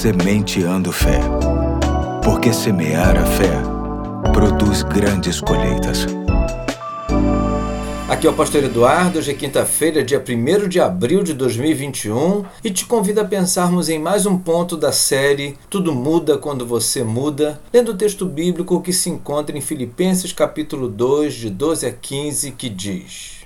Sementeando Fé. Porque semear a fé produz grandes colheitas. Aqui é o Pastor Eduardo, hoje é quinta-feira, dia 1 de abril de 2021, e te convido a pensarmos em mais um ponto da série Tudo Muda Quando Você Muda, lendo o texto bíblico que se encontra em Filipenses capítulo 2, de 12 a 15, que diz.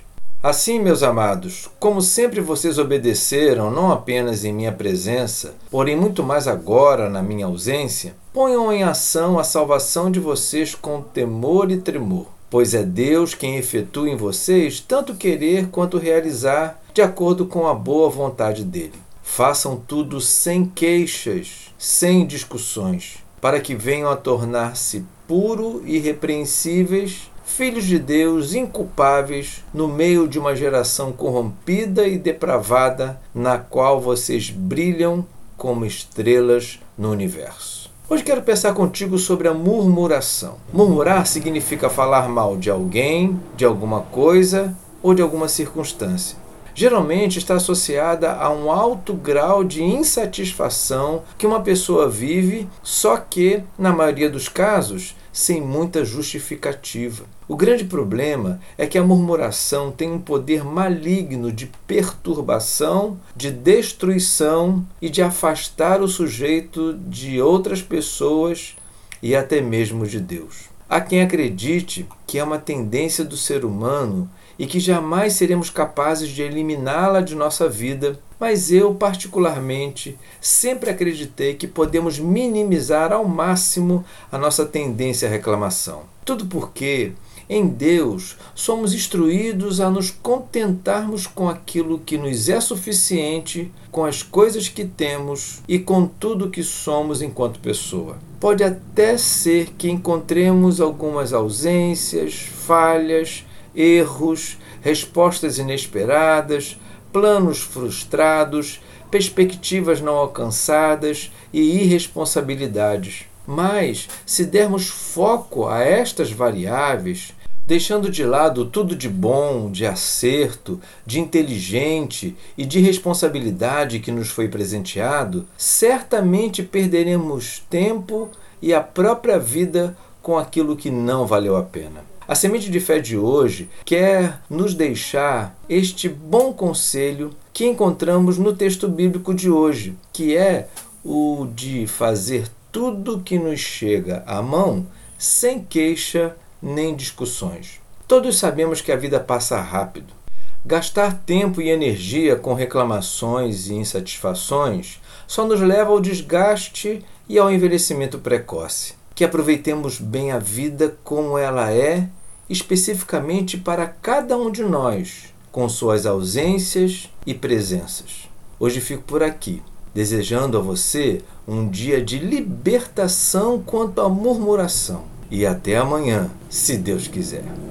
Assim, meus amados, como sempre vocês obedeceram, não apenas em minha presença, porém muito mais agora na minha ausência, ponham em ação a salvação de vocês com temor e tremor, pois é Deus quem efetua em vocês tanto querer quanto realizar, de acordo com a boa vontade dele. Façam tudo sem queixas, sem discussões, para que venham a tornar-se puro e irrepreensíveis filhos de Deus inculpáveis no meio de uma geração corrompida e depravada, na qual vocês brilham como estrelas no universo. Hoje quero pensar contigo sobre a murmuração. Murmurar significa falar mal de alguém, de alguma coisa ou de alguma circunstância geralmente está associada a um alto grau de insatisfação que uma pessoa vive, só que, na maioria dos casos, sem muita justificativa. O grande problema é que a murmuração tem um poder maligno de perturbação, de destruição e de afastar o sujeito de outras pessoas e até mesmo de Deus. Há quem acredite que é uma tendência do ser humano e que jamais seremos capazes de eliminá-la de nossa vida, mas eu, particularmente, sempre acreditei que podemos minimizar ao máximo a nossa tendência à reclamação. Tudo porque, em Deus, somos instruídos a nos contentarmos com aquilo que nos é suficiente, com as coisas que temos e com tudo que somos enquanto pessoa. Pode até ser que encontremos algumas ausências, falhas, erros, respostas inesperadas, planos frustrados, perspectivas não alcançadas e irresponsabilidades. Mas, se dermos foco a estas variáveis, deixando de lado tudo de bom, de acerto, de inteligente e de responsabilidade que nos foi presenteado, certamente perderemos tempo e a própria vida com aquilo que não valeu a pena. A semente de fé de hoje quer nos deixar este bom conselho que encontramos no texto bíblico de hoje, que é o de fazer tudo que nos chega à mão sem queixa nem discussões. Todos sabemos que a vida passa rápido. Gastar tempo e energia com reclamações e insatisfações só nos leva ao desgaste e ao envelhecimento precoce que aproveitemos bem a vida como ela é, especificamente para cada um de nós, com suas ausências e presenças. Hoje fico por aqui, desejando a você um dia de libertação quanto à murmuração. E até amanhã, se Deus quiser.